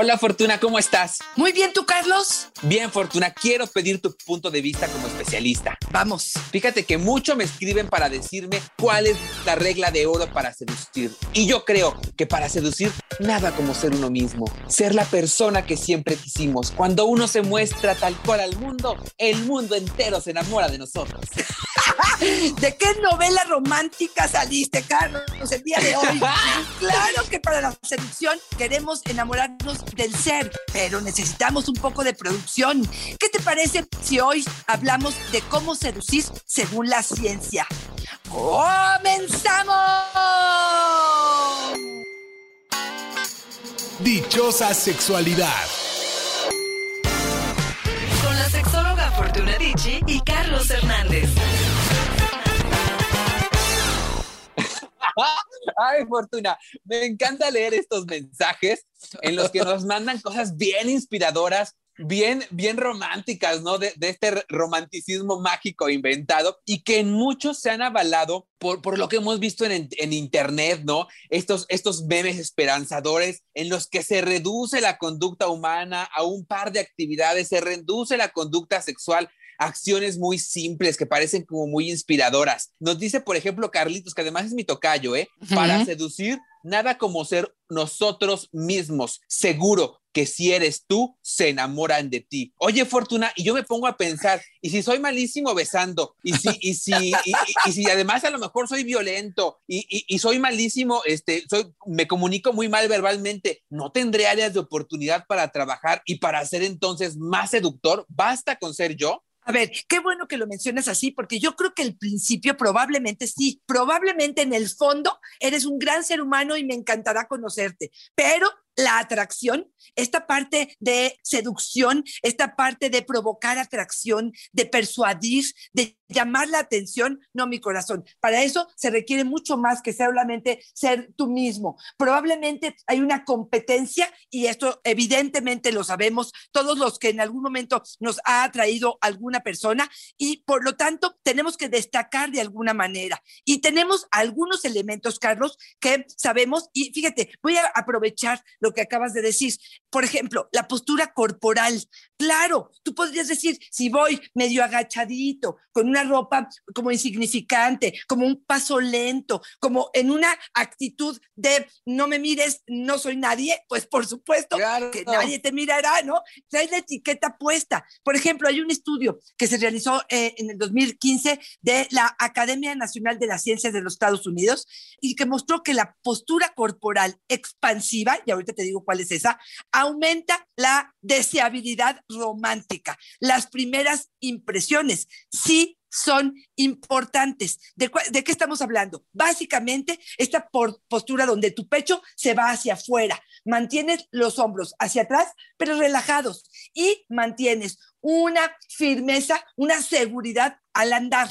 Hola Fortuna, ¿cómo estás? Muy bien, ¿tú, Carlos? Bien, Fortuna, quiero pedir tu punto de vista como especialista. Vamos. Fíjate que mucho me escriben para decirme cuál es la regla de oro para seducir. Y yo creo que para seducir, nada como ser uno mismo. Ser la persona que siempre quisimos. Cuando uno se muestra tal cual al mundo, el mundo entero se enamora de nosotros. ¿De qué novela romántica saliste, Carlos, el día de hoy? claro que para la seducción queremos enamorarnos del ser, pero necesitamos un poco de producción. ¿Qué te parece si hoy hablamos de cómo seducir según la ciencia? ¡Comenzamos! Dichosa sexualidad. Con la sexóloga Fortuna Dicci y Carlos Hernández. Ay, Fortuna, me encanta leer estos mensajes en los que nos mandan cosas bien inspiradoras, bien, bien románticas, ¿no? De, este romanticismo mágico inventado y que en muchos se han avalado por, por lo que hemos visto en, en, Internet, ¿no? Estos, estos memes esperanzadores en los que se reduce la conducta humana a un par de actividades, se reduce la conducta sexual acciones muy simples que parecen como muy inspiradoras. Nos dice, por ejemplo, Carlitos, que además es mi tocayo, ¿eh? Uh -huh. Para seducir, nada como ser nosotros mismos. Seguro que si eres tú, se enamoran de ti. Oye, Fortuna, y yo me pongo a pensar, y si soy malísimo besando, y si, y si, y, y, y si además a lo mejor soy violento, y, y, soy malísimo, este, soy, me comunico muy mal verbalmente, ¿no tendré áreas de oportunidad para trabajar y para ser entonces más seductor? ¿Basta con ser yo? A ver, qué bueno que lo mencionas así, porque yo creo que el principio probablemente sí, probablemente en el fondo eres un gran ser humano y me encantará conocerte, pero la atracción, esta parte de seducción, esta parte de provocar atracción, de persuadir, de llamar la atención, no mi corazón. Para eso se requiere mucho más que solamente ser tú mismo. Probablemente hay una competencia y esto evidentemente lo sabemos todos los que en algún momento nos ha atraído alguna persona y por lo tanto tenemos que destacar de alguna manera. Y tenemos algunos elementos, Carlos, que sabemos y fíjate, voy a aprovechar lo que acabas de decir. Por ejemplo, la postura corporal. Claro, tú podrías decir, si voy medio agachadito, con una ropa como insignificante, como un paso lento, como en una actitud de no me mires, no soy nadie, pues por supuesto claro. que nadie te mirará, ¿no? Traes la etiqueta puesta. Por ejemplo, hay un estudio que se realizó eh, en el 2015 de la Academia Nacional de las Ciencias de los Estados Unidos y que mostró que la postura corporal expansiva, y ahorita te digo cuál es esa, aumenta la deseabilidad romántica, las primeras impresiones. Sí son importantes. ¿De, ¿De, qué estamos hablando? Básicamente, esta postura donde tu pecho se va hacia afuera, mantienes los hombros hacia atrás, pero relajados, y mantienes una firmeza, una seguridad al andar.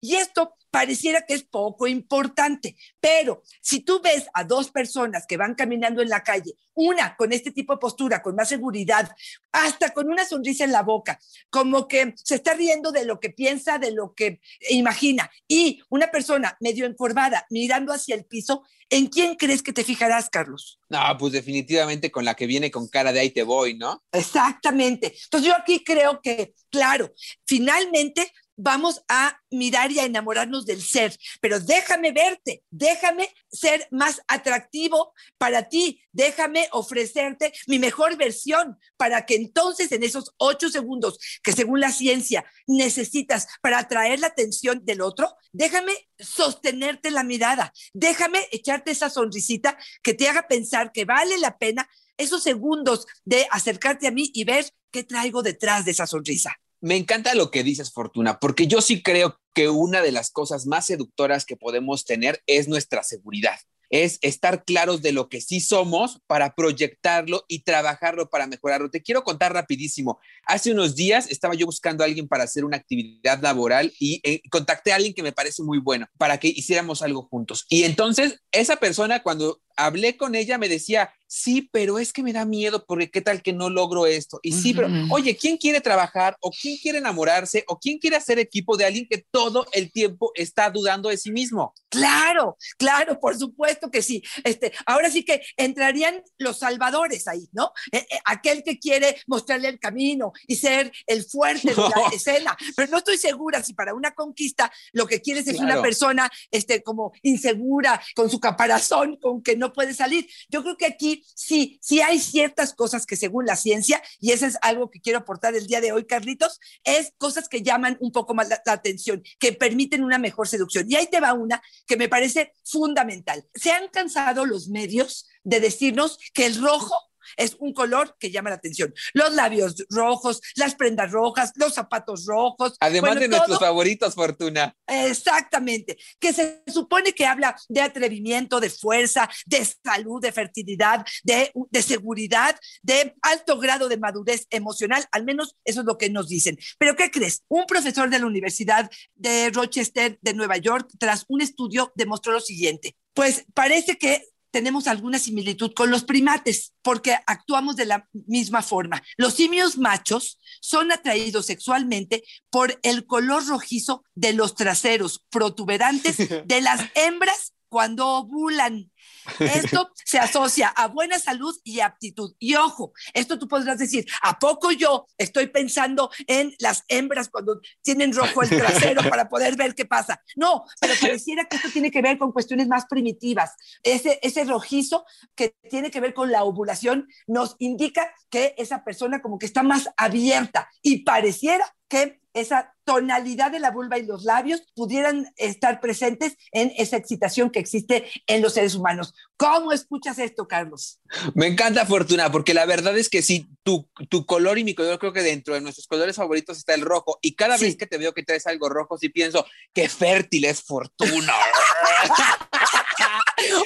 Y esto pareciera que es poco importante, pero si tú ves a dos personas que van caminando en la calle, una con este tipo de postura, con más seguridad, hasta con una sonrisa en la boca, como que se está riendo de lo que piensa, de lo que imagina, y una persona medio encorvada mirando hacia el piso, ¿en quién crees que te fijarás, Carlos? No, pues definitivamente con la que viene con cara de ahí te voy, ¿no? Exactamente. Entonces yo aquí creo que, claro, finalmente vamos a mirar y a enamorarnos del ser, pero déjame verte, déjame ser más atractivo para ti, déjame ofrecerte mi mejor versión para que entonces en esos ocho segundos que según la ciencia necesitas para atraer la atención del otro, déjame sostenerte la mirada, déjame echarte esa sonrisita que te haga pensar que vale la pena esos segundos de acercarte a mí y ver qué traigo detrás de esa sonrisa. Me encanta lo que dices, Fortuna, porque yo sí creo que una de las cosas más seductoras que podemos tener es nuestra seguridad. es estar claros de lo que sí somos para proyectarlo y trabajarlo para mejorarlo. Te quiero contar rapidísimo. Hace unos días estaba yo buscando a alguien para hacer una actividad laboral y eh, contacté a alguien que me parece muy bueno para que hiciéramos algo juntos. Y entonces esa persona cuando hablé con ella, me decía, sí, pero es que me da miedo porque qué tal que no logro esto. Y sí, pero oye, ¿quién quiere trabajar o quién quiere enamorarse o quién quiere hacer equipo de alguien que todo el tiempo está dudando de sí mismo? Claro, claro, por supuesto que sí. Este, ahora sí que entrarían los salvadores ahí, ¿no? Eh, eh, aquel que quiere mostrarle el camino y ser el fuerte de la escena. Pero no estoy segura si para una conquista lo que quieres es una persona este, como insegura, con su caparazón, con que no puede salir. Yo creo que aquí sí, sí hay ciertas cosas que según la ciencia, y eso es algo que quiero aportar el día de hoy, Carlitos, es cosas que llaman un poco más la, la atención, que permiten una mejor seducción. Y ahí te va una que me parece fundamental. Se han cansado los medios de decirnos que el rojo es un color que llama la atención. Los labios rojos, las prendas rojas, los zapatos rojos. Además de nuestros favoritos, Fortuna. Exactamente, que se supone que habla de atrevimiento, de fuerza, de salud, de fertilidad, de, de seguridad, de alto grado de madurez emocional, al menos eso es lo que nos dicen. Pero ¿qué crees? Un profesor de la Universidad de Rochester de Nueva York, tras un estudio, demostró lo siguiente. Pues parece que tenemos alguna similitud con los primates porque actuamos de la misma forma. Los simios machos son atraídos sexualmente por el color rojizo de los traseros protuberantes de las hembras cuando ovulan. Esto se asocia a buena salud y aptitud. Y ojo, esto tú podrás decir, ¿a poco yo estoy pensando en las hembras cuando tienen rojo el trasero para poder ver qué pasa? No, pero pareciera que esto tiene que ver con cuestiones más primitivas. Ese, ese rojizo que tiene que ver con la ovulación nos indica que esa persona como que está más abierta y pareciera que esa tonalidad de la vulva y los labios pudieran estar presentes en esa excitación que existe en los seres humanos. ¿Cómo escuchas esto, Carlos? Me encanta Fortuna, porque la verdad es que sí, tu, tu color y mi color, creo que dentro de nuestros colores favoritos está el rojo. Y cada vez que te veo que traes algo rojo, sí pienso, qué fértil es Fortuna.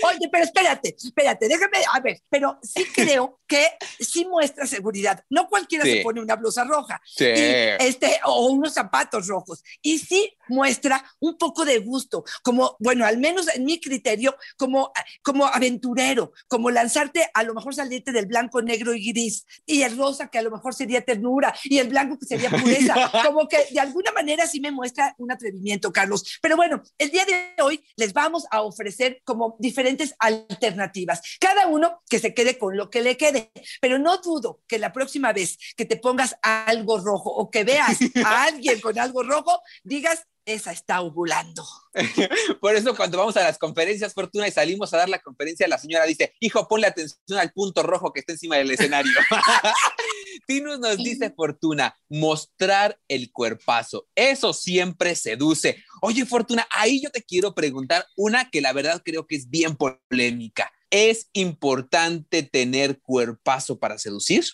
Oye, pero espérate, espérate, déjame, a ver, pero sí creo que sí muestra seguridad. No cualquiera se pone una blusa roja este, o unos zapatos rojos. Y sí muestra un poco de gusto, como, bueno, al menos en mi criterio, como, como aventurero, como lanzarte, a lo mejor salirte del blanco, negro y gris, y el rosa que a lo mejor sería ternura, y el blanco que sería pureza, como que de alguna manera sí me muestra un atrevimiento, Carlos. Pero bueno, el día de hoy les vamos a ofrecer como diferentes alternativas. Cada uno que se quede con lo que le quede, pero no dudo que la próxima vez que te pongas algo rojo o que veas a alguien con algo rojo, digas, esa está ovulando. Por eso cuando vamos a las conferencias, Fortuna, y salimos a dar la conferencia, la señora dice, hijo, ponle atención al punto rojo que está encima del escenario. Tinus nos dice, Fortuna, mostrar el cuerpazo. Eso siempre seduce. Oye, Fortuna, ahí yo te quiero preguntar una que la verdad creo que es bien polémica. ¿Es importante tener cuerpazo para seducir?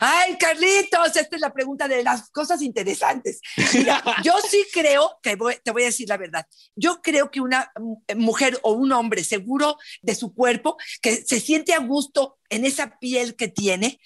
Ay, Carlitos, esta es la pregunta de las cosas interesantes. Mira, yo sí creo, que te voy a decir la verdad, yo creo que una mujer o un hombre seguro de su cuerpo, que se siente a gusto en esa piel que tiene,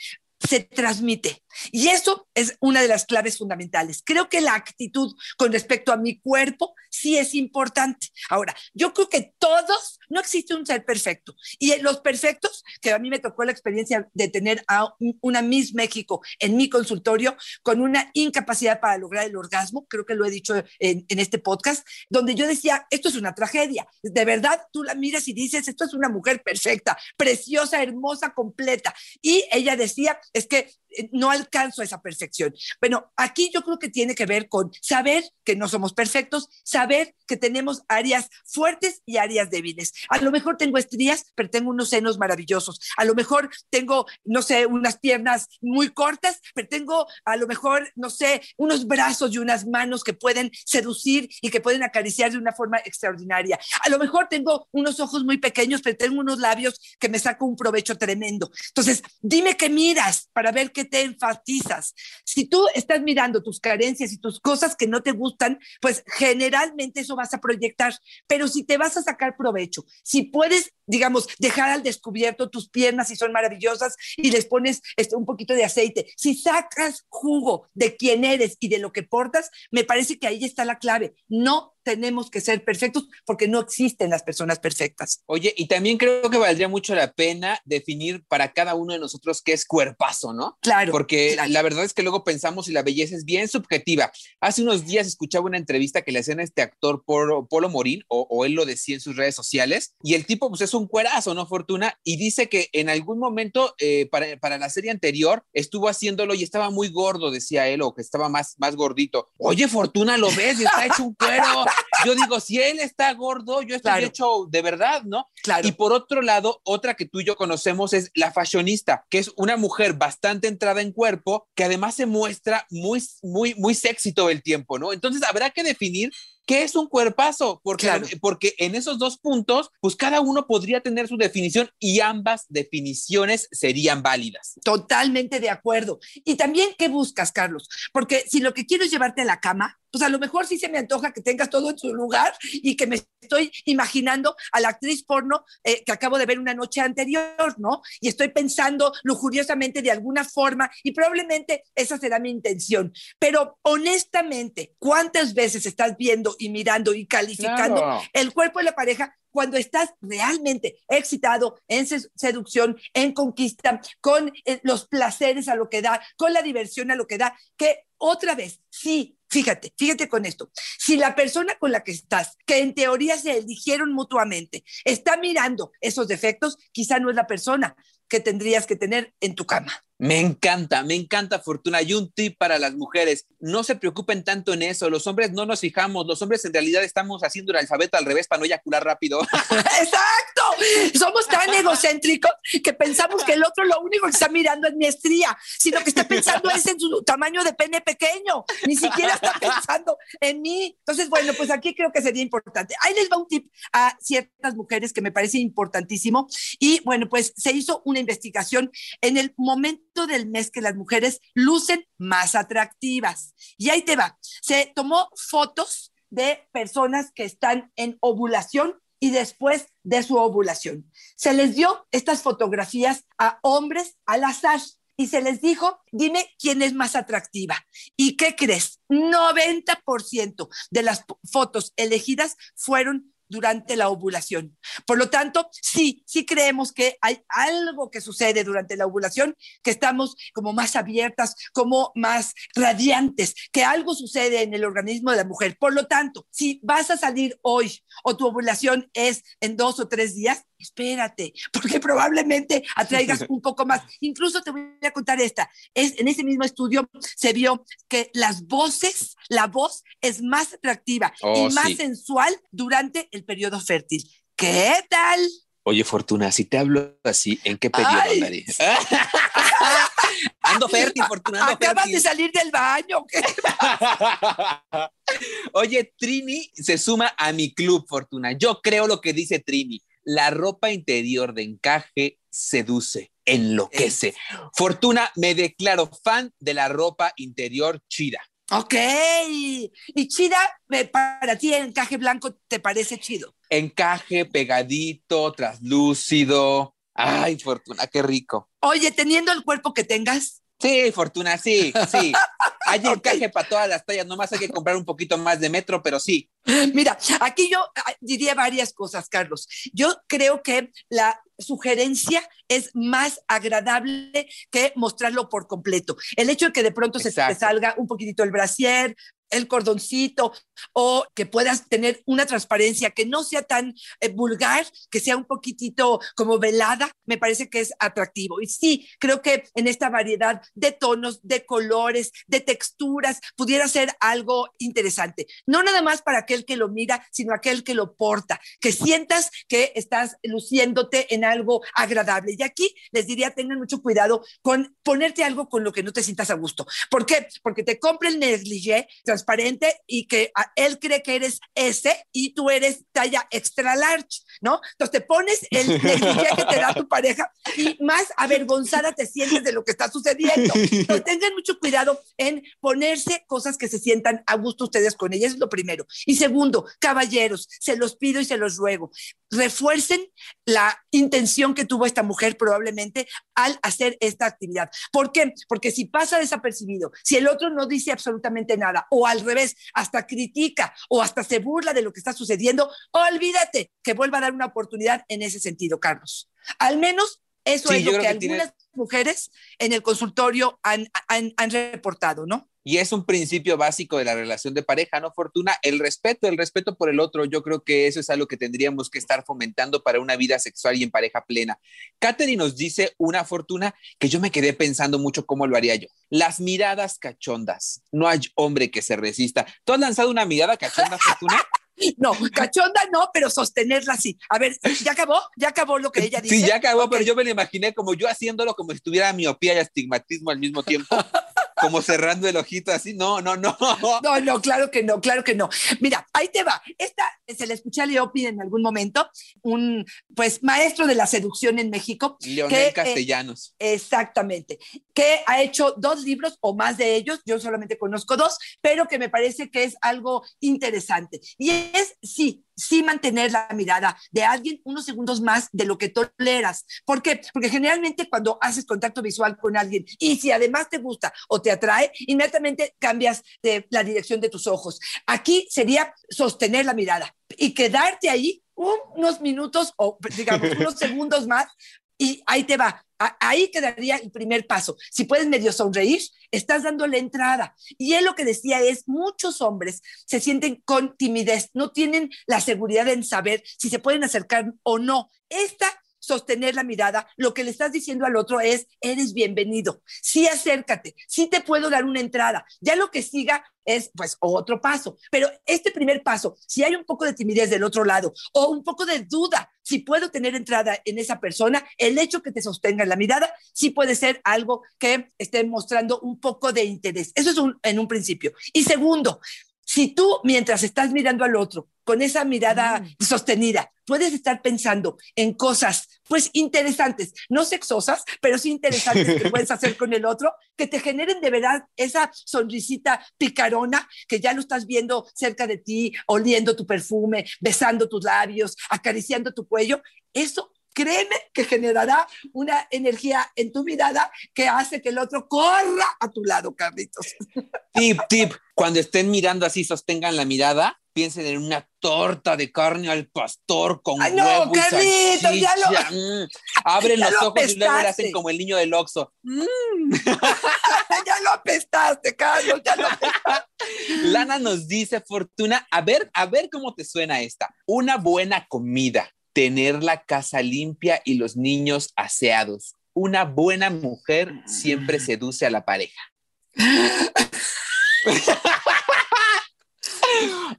se transmite. Y eso es una de las claves fundamentales. Creo que la actitud con respecto a mi cuerpo sí es importante. Ahora, yo creo que todos, no existe un ser perfecto. Y los perfectos, que a mí me tocó la experiencia de tener a una Miss México en mi consultorio con una incapacidad para lograr el orgasmo, creo que lo he dicho en, en este podcast, donde yo decía, esto es una tragedia. De verdad, tú la miras y dices, esto es una mujer perfecta, preciosa, hermosa, completa. Y ella decía, es que no alcanzo esa perfección. Bueno, aquí yo creo que tiene que ver con saber que no somos perfectos, saber que tenemos áreas fuertes y áreas débiles. A lo mejor tengo estrías, pero tengo unos senos maravillosos. A lo mejor tengo, no sé, unas piernas muy cortas, pero tengo a lo mejor, no sé, unos brazos y unas manos que pueden seducir y que pueden acariciar de una forma extraordinaria. A lo mejor tengo unos ojos muy pequeños, pero tengo unos labios que me saco un provecho tremendo. Entonces, dime qué miras para ver qué te enfatizas. Si tú estás mirando tus carencias y tus cosas que no te gustan, pues generalmente eso vas a proyectar. Pero si te vas a sacar provecho, si puedes digamos, dejar al descubierto tus piernas si son maravillosas y les pones este, un poquito de aceite. Si sacas jugo de quién eres y de lo que portas, me parece que ahí está la clave. No tenemos que ser perfectos porque no existen las personas perfectas. Oye, y también creo que valdría mucho la pena definir para cada uno de nosotros qué es cuerpazo, ¿no? Claro. Porque la verdad es que luego pensamos y la belleza es bien subjetiva. Hace unos días escuchaba una entrevista que le hacían a este actor Polo, Polo Morín, o, él lo decía en sus redes sociales, y el tipo pues es un cuerazo, ¿no? Fortuna, y dice que en algún momento eh, para, para la serie anterior estuvo haciéndolo y estaba muy gordo, decía él, o que estaba más, más gordito. Oye, Fortuna, lo ves, está hecho un cuero. Yo digo, si él está gordo, yo estoy hecho de verdad, ¿no? Claro. Y por otro lado, otra que tú y yo conocemos es la fashionista, que es una mujer bastante entrada en cuerpo, que además se muestra muy, muy, muy sexy todo el tiempo, ¿no? Entonces habrá que definir ¿Qué es un cuerpazo? Porque, porque en esos dos puntos, pues cada uno podría tener su definición y ambas definiciones serían válidas. Totalmente de acuerdo. Y también, ¿qué buscas, Carlos? Porque si lo que quiero es llevarte a la cama, pues a lo mejor sí se me antoja que tengas todo en su lugar y que me estoy imaginando a la actriz porno eh, que acabo de ver una noche anterior, ¿no? Y estoy pensando lujuriosamente de alguna forma y probablemente esa será mi intención. Pero honestamente, ¿cuántas veces estás viendo y mirando y calificando el cuerpo de la pareja cuando estás realmente excitado en seducción, en conquista, con eh, los placeres a lo que da, con la diversión a lo que da, que otra vez, sí, fíjate, fíjate con esto, si la persona con la que estás, que en teoría se eligieron mutuamente, está mirando esos defectos, quizá no es la persona que tendrías que tener en tu cama. Me encanta, me encanta Fortuna. Y un tip para las mujeres, no se preocupen tanto en eso. Los hombres no nos fijamos, los hombres en realidad estamos haciendo el alfabeto al revés para no eyacular rápido. Exacto. Somos tan egocéntricos que pensamos que el otro lo único que está mirando es mi estría, sino que está pensando es en su tamaño de pene pequeño. Ni siquiera está pensando en mí. Entonces, bueno, pues aquí creo que sería importante. Ahí les va un tip a ciertas mujeres que me parece importantísimo. Y bueno, pues se hizo una investigación en el momento del mes que las mujeres lucen más atractivas. Y ahí te va. Se tomó fotos de personas que están en ovulación y después de su ovulación. Se les dio estas fotografías a hombres al azar y se les dijo, dime quién es más atractiva. ¿Y qué crees? 90% de las fotos elegidas fueron durante la ovulación. Por lo tanto, sí, sí creemos que hay algo que sucede durante la ovulación, que estamos como más abiertas, como más radiantes, que algo sucede en el organismo de la mujer. Por lo tanto, si vas a salir hoy o tu ovulación es en dos o tres días, espérate, porque probablemente atraigas un poco más. Incluso te voy a contar esta. Es, en ese mismo estudio se vio que las voces, la voz es más atractiva y oh, más sensual durante el periodo fértil. ¿Qué tal? Oye, Fortuna, si te hablo así, ¿en qué periodo andaría? ando fértil, Fortuna. Acabas de salir del baño. Oye, Trini se suma a mi club, Fortuna. Yo creo lo que dice Trini la ropa interior de encaje seduce, enloquece. Fortuna, me declaro fan de la ropa interior chida. Ok. Y chida, para ti encaje blanco te parece chido. Encaje pegadito, traslúcido. Ay, Fortuna, qué rico. Oye, teniendo el cuerpo que tengas. Sí, Fortuna, sí, sí. Hay encaje para todas las tallas, nomás hay que comprar un poquito más de metro, pero sí. Mira, aquí yo ah, diría varias cosas, Carlos. Yo creo que la sugerencia es más agradable que mostrarlo por completo. El hecho de que de pronto se te salga un poquitito el brasier, el cordoncito o que puedas tener una transparencia que no sea tan eh, vulgar, que sea un poquitito como velada, me parece que es atractivo. Y sí, creo que en esta variedad de tonos, de colores, de texturas, pudiera ser algo interesante. No nada más para aquel que lo mira, sino aquel que lo porta, que sientas que estás luciéndote en algo agradable. Y aquí les diría, tengan mucho cuidado con ponerte algo con lo que no te sientas a gusto. ¿Por qué? Porque te compra el negligé, transparente y que a- él cree que eres ese y tú eres talla extra large, ¿no? Entonces te pones el negligé que te da tu pareja y más avergonzada te sientes de lo que está sucediendo. Entonces tengan mucho cuidado en ponerse cosas que se sientan a gusto ustedes con ella, eso es lo primero. Y segundo, caballeros, se los pido y se los ruego, refuercen la intención que tuvo esta mujer probablemente al hacer esta actividad. ¿Por qué? Porque si pasa desapercibido, si el otro no dice absolutamente nada, o al revés, hasta critica o hasta se burla de lo que está sucediendo, olvídate que vuelva a dar una oportunidad en ese sentido, Carlos. Al menos eso Sí, es lo que, tiene- algunas mujeres en el consultorio han, han- han reportado, ¿no? Y es un principio básico de la relación de pareja, ¿no, Fortuna? El respeto, el respeto por el otro. Yo creo que eso es algo que tendríamos que estar fomentando para una vida sexual y en pareja plena. Katherine nos dice una fortuna que yo me quedé pensando mucho cómo lo haría yo. Las miradas cachondas. No hay hombre que se resista. ¿Tú has lanzado una mirada cachonda, Fortuna? No, cachonda no, pero sostenerla así. A ver, ¿ya acabó? ¿Ya acabó lo que ella dice? Sí, ya acabó, pero yo me lo imaginé como yo haciéndolo como si tuviera miopía y astigmatismo al mismo tiempo, como cerrando el ojito así. No, no, no. No, no, claro que no, claro que no. Mira, ahí te va. Esta se la escuché a Leopi en algún momento, un pues maestro de la seducción en México. Leonel que, eh, Castellanos. Exactamente, que ha hecho dos libros o más de ellos, yo solamente conozco dos, pero que me parece que es algo interesante. Y es, sí, sí mantener la mirada de alguien unos segundos más de lo que toleras. ¿Por qué? Porque generalmente cuando haces contacto visual con alguien y si además te gusta o te atrae, inmediatamente cambias de la dirección de tus ojos. Aquí sería sostener la mirada y quedarte ahí unos minutos o digamos unos segundos más y ahí te va. Ahí quedaría el primer paso. Si puedes medio sonreír, estás dando la entrada. Y él lo que decía es, muchos hombres se sienten con timidez, no tienen la seguridad en saber si se pueden acercar o no. Esta sostener la mirada, lo que le estás diciendo al otro es, eres bienvenido, sí acércate, sí te puedo dar una entrada. Ya lo que siga es pues otro paso, pero este primer paso, si hay un poco de timidez del otro lado o un poco de duda, si puedo tener entrada en esa persona, el hecho que te sostenga en la mirada sí puede ser algo que esté mostrando un poco de interés. Eso es un- en un principio. Y segundo, si tú mientras estás mirando al otro con esa mirada sostenida, puedes estar pensando en cosas pues interesantes, no sexosas, pero sí interesantes que puedes hacer con el otro, que te generen de verdad esa sonrisita picarona que ya lo estás viendo cerca de ti, oliendo tu perfume, besando tus labios, acariciando tu cuello, eso créeme que generará una energía en tu mirada que hace que el otro corra a tu lado, Carlitos. Tip, tip. Cuando estén mirando así, sostengan la mirada, piensen en una torta de carne al pastor con Ay, no, huevo y Carlitos, ya lo-. Mm. Abren Ya los lo ojos y luego le hacen como el niño del Oxxo. ya lo apestaste, Carlos, ya lo apestaste. Lana nos dice, Fortuna, a ver, a ver cómo te suena esta. Una buena comida, tener la casa limpia y los niños aseados. Una buena mujer siempre seduce a la pareja.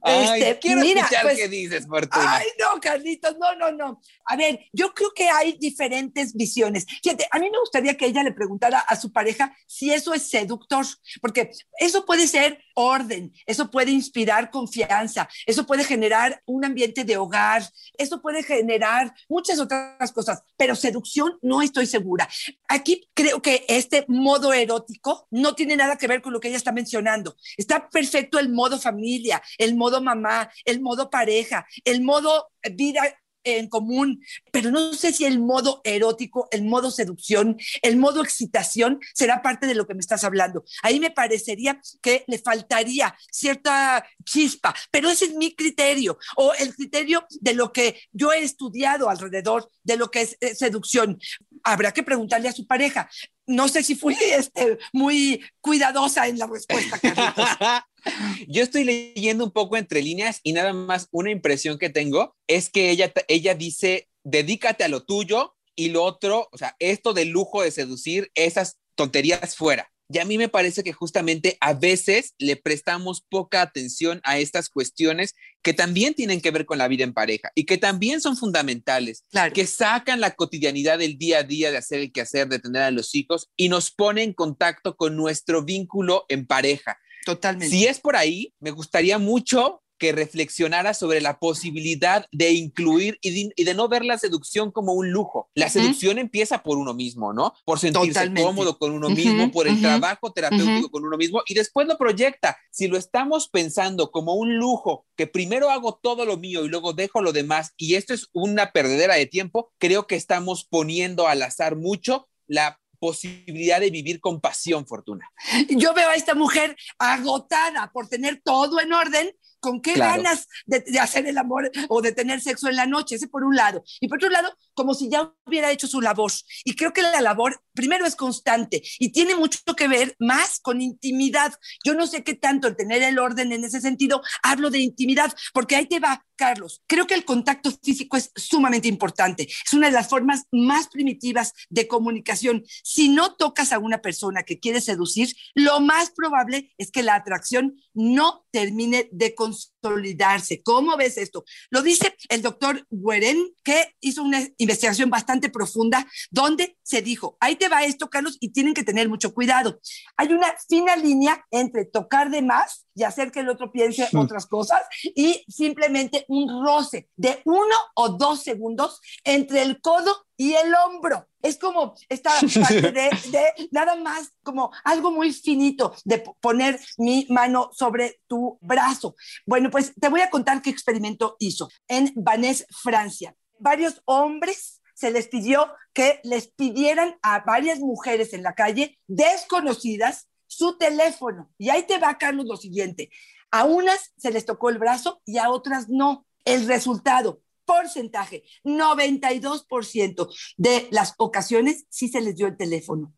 Ay, Este, quiero mira, escuchar pues, qué dices, Fortuna. Ay, no, Carlitos, no, no, no. A ver, yo creo que hay diferentes visiones. Fíjate, a mí me gustaría que ella le preguntara a su pareja si eso es seductor, porque eso puede ser orden, eso puede inspirar confianza, eso puede generar un ambiente de hogar, eso puede generar muchas otras cosas, pero seducción no estoy segura. Aquí creo que este modo erótico no tiene nada que ver con lo que ella está mencionando. Está perfecto el modo familia, el modo mamá, el modo pareja, el modo vida en común, pero no sé si el modo erótico, el modo seducción, el modo excitación será parte de lo que me estás hablando. Ahí me parecería que le faltaría cierta chispa, pero ese es mi criterio o el criterio de lo que yo he estudiado alrededor de lo que es eh, seducción. Habrá que preguntarle a su pareja. No sé si fui este, muy cuidadosa en la respuesta. Yo estoy leyendo un poco entre líneas y nada más una impresión que tengo es que ella, ella dice, dedícate a lo tuyo y lo otro, o sea, esto del lujo de seducir, esas tonterías fuera. Y a mí me parece que justamente a veces le prestamos poca atención a estas cuestiones que también tienen que ver con la vida en pareja y que también son fundamentales, Claro. que sacan la cotidianidad del día a día de hacer el quehacer, de tener a los hijos y nos pone en contacto con nuestro vínculo en pareja. Totalmente. Si es por ahí, me gustaría mucho que reflexionara sobre la posibilidad de incluir y de, no ver la seducción como un lujo. La seducción empieza por uno mismo, ¿no? Por sentirse cómodo con uno mismo, por el trabajo terapéutico con uno mismo y después lo proyecta. Si lo estamos pensando como un lujo, que primero hago todo lo mío y luego dejo lo demás y esto es una perdedera de tiempo, creo que estamos poniendo al azar mucho la posibilidad de vivir con pasión, Fortuna. Yo veo a esta mujer agotada por tener todo en orden ¿Con qué ganas de, hacer el amor o de tener sexo en la noche? Ese por un lado. Y por otro lado, como si ya hubiera hecho su labor. Y creo que la labor, primero, es constante y tiene mucho que ver más con intimidad. Yo no sé qué tanto el tener el orden en ese sentido, hablo de intimidad, porque ahí te va, Carlos. Creo que el contacto físico es sumamente importante. Es una de las formas más primitivas de comunicación. Si no tocas a una persona que quiere seducir, lo más probable es que la atracción no termine de consolidarse. ¿Cómo ves esto? Lo dice el doctor Gueren, que hizo una investigación bastante profunda donde se dijo, ahí te va esto, Carlos, y tienen que tener mucho cuidado. Hay una fina línea entre tocar de más y hacer que el otro piense otras cosas y simplemente un roce de uno o dos segundos entre el codo y el hombro. Es como esta parte de, de, nada más como algo muy finito de poner mi mano sobre tu brazo. Bueno, pues te voy a contar qué experimento hizo en Vannes, Francia. Varios hombres se les pidió que les pidieran a varias mujeres en la calle desconocidas su teléfono. Y ahí te va, Carlos, lo siguiente. A unas se les tocó el brazo y a otras no. El resultado, porcentaje, 92% de las ocasiones sí se les dio el teléfono.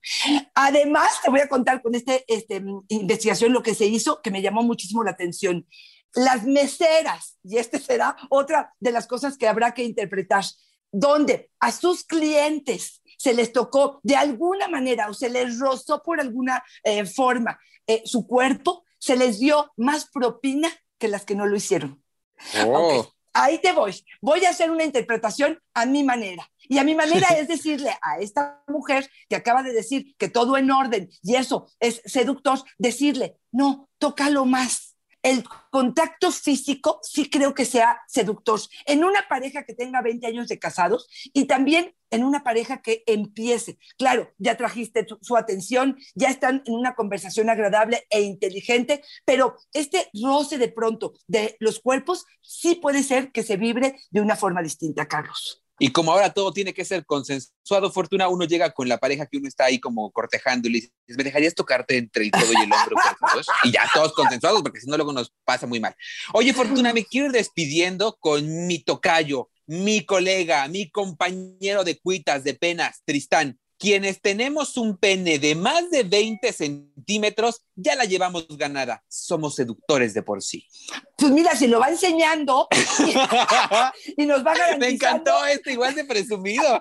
Además, te voy a contar con esta este, investigación lo que se hizo, que me llamó muchísimo la atención. Las meseras, y esta será otra de las cosas que habrá que interpretar, donde a sus clientes se les tocó de alguna manera o se les rozó por alguna eh, forma eh, su cuerpo, se les dio más propina que las que no lo hicieron. Oh. Ahí te voy. Voy a hacer una interpretación a mi manera. Y a mi manera es decirle a esta mujer que acaba de decir que todo en orden y eso es seductor, decirle, no, tócalo más el contacto físico sí creo que sea seductor en una pareja que tenga 20 años de casados y también en una pareja que empiece. Claro, ya trajiste su atención, ya están en una conversación agradable e inteligente, pero este roce de pronto de los cuerpos sí puede ser que se vibre de una forma distinta, Carlos. Y como ahora todo tiene que ser consensuado, Fortuna, uno llega con la pareja que uno está ahí como cortejando y le dice, ¿me dejarías tocarte entre el codo y el hombro? Y ya todos consensuados, porque si no luego nos pasa muy mal. Oye, Fortuna, me quiero ir despidiendo con mi tocayo, mi colega, mi compañero de cuitas, de penas, Tristán quienes tenemos un pene de más de 20 centímetros, ya la llevamos ganada. Somos seductores de por sí. Pues mira, si lo va enseñando y, nos va garantizando. Me encantó esto, igual de presumido.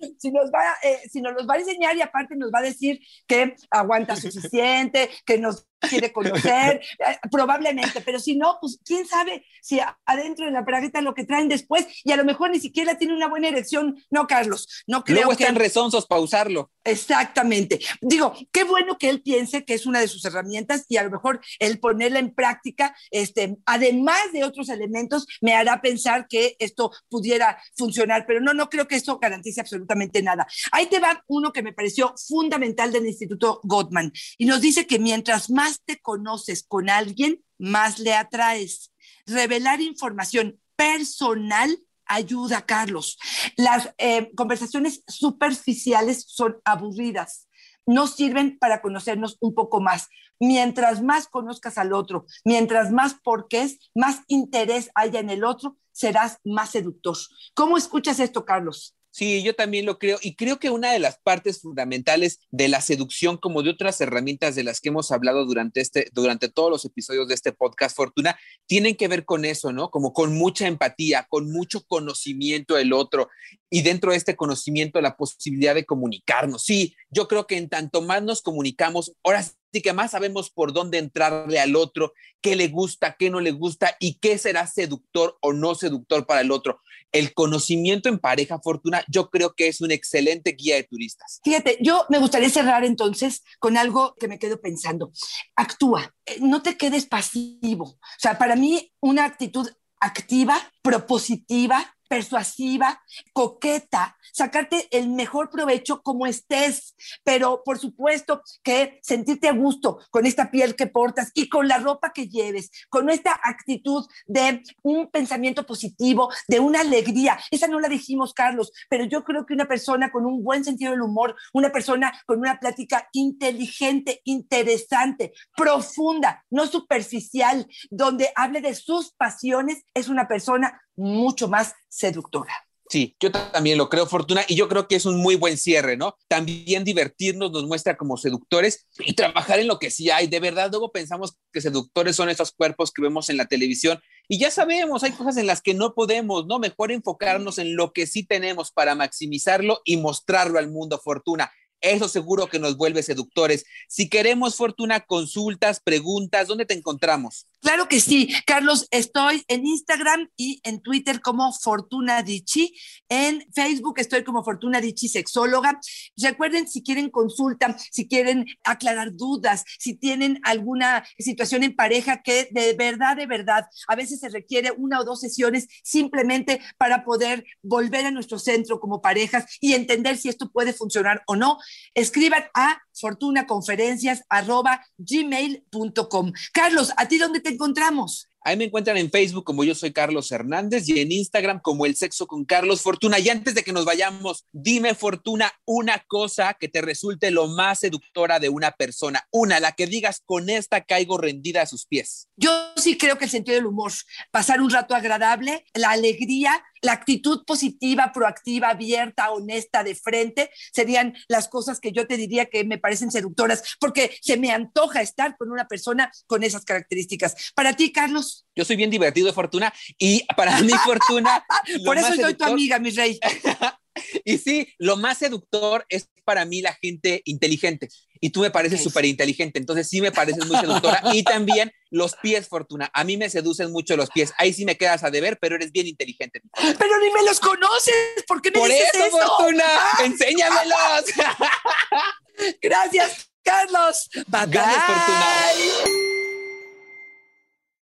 si nos va, eh, si nos los va a enseñar y aparte nos va a decir que aguanta suficiente, que nos quiere conocer, eh, probablemente, pero si no, pues quién sabe si adentro de la bragueta lo que traen después y a lo mejor ni siquiera tiene una buena erección. No, Carlos, no creo Luego están rezonzos para usarlo. Exactamente. Digo, qué bueno que él piense que es una de sus herramientas y a lo mejor el ponerla en práctica, este, además de otros elementos, me hará pensar que esto pudiera funcionar, pero no, no creo que esto garantice absolutamente nada. Ahí te va uno que me pareció fundamental del Instituto Gottman y nos dice que mientras más te conoces con alguien, más le atraes. Revelar información personal ayuda, Carlos. Las eh, conversaciones superficiales son aburridas. No sirven para conocernos un poco más. Mientras más conozcas al otro, mientras más porqués, más interés haya en el otro, serás más seductor. ¿Cómo escuchas esto, Carlos? Sí, yo también lo creo y creo que una de las partes fundamentales de la seducción, como de otras herramientas de las que hemos hablado durante, este, durante todos los episodios de este podcast, Fortuna, tienen que ver con eso, ¿no? Como con mucha empatía, con mucho conocimiento del otro y dentro de este conocimiento la posibilidad de comunicarnos. Sí, yo creo que en tanto más nos comunicamos, ahora sí que más sabemos por dónde entrarle al otro, qué le gusta, qué no le gusta y qué será seductor o no seductor para el otro. El conocimiento en pareja, Fortuna, yo creo que es un excelente guía de turistas. Fíjate, yo me gustaría cerrar entonces con algo que me quedo pensando. Actúa, eh, no te quedes pasivo. O sea, para mí una actitud activa, propositiva, persuasiva, coqueta, sacarte el mejor provecho como estés, pero por supuesto que sentirte a gusto con esta piel que portas y con la ropa que lleves, con esta actitud de un pensamiento positivo, de una alegría. Esa no la dijimos, Carlos, pero yo creo que una persona con un buen sentido del humor, una persona con una plática inteligente, interesante, profunda, no superficial, donde hable de sus pasiones, es una persona mucho más seductora. Sí, yo también lo creo, Fortuna, y yo creo que es un muy buen cierre, ¿no? También divertirnos nos muestra como seductores y trabajar en lo que sí hay. De verdad, luego pensamos que seductores son esos cuerpos que vemos en la televisión y ya sabemos, hay cosas en las que no podemos, ¿no? Mejor enfocarnos en lo que sí tenemos para maximizarlo y mostrarlo al mundo, Fortuna. Eso seguro que nos vuelve seductores. Si queremos, Fortuna, consultas, preguntas, ¿dónde te encontramos? Claro que sí, Carlos, estoy en Instagram y en Twitter como Fortuna Dichi, en Facebook estoy como Fortuna Dichi Sexóloga. Recuerden, si quieren consulta, si quieren aclarar dudas, si tienen alguna situación en pareja que de verdad, de verdad, a veces se requiere una o dos sesiones simplemente para poder volver a nuestro centro como parejas y entender si esto puede funcionar o no, escriban a fortunaconferencias.gmail.com. Carlos, ¿a ti dónde te encontramos? Ahí me encuentran en Facebook como yo soy Carlos Hernández y en Instagram como El Sexo con Carlos Fortuna. Y antes de que nos vayamos, dime Fortuna una cosa que te resulte lo más seductora de una persona. Una, la que digas con esta caigo rendida a sus pies. Yo sí creo que el sentido del humor, pasar un rato agradable, la alegría, la actitud positiva, proactiva, abierta, honesta, de frente, serían las cosas que yo te diría que me parecen seductoras, porque se me antoja estar con una persona con esas características. Para ti, Carlos. Yo soy bien divertido de Fortuna y para mí, Fortuna. Por eso soy tu amiga, mi rey. y sí, lo más seductor es para mí la gente inteligente. Y tú me pareces súper inteligente, entonces sí me pareces muy seductora. y también los pies, Fortuna. A mí me seducen mucho los pies. Ahí sí me quedas a deber, pero eres bien inteligente. Pero ni me los conoces. ¿Por qué me Por dices eso, eso? Fortuna, enséñamelos. Gracias, Carlos. Bye bye. Fortuna.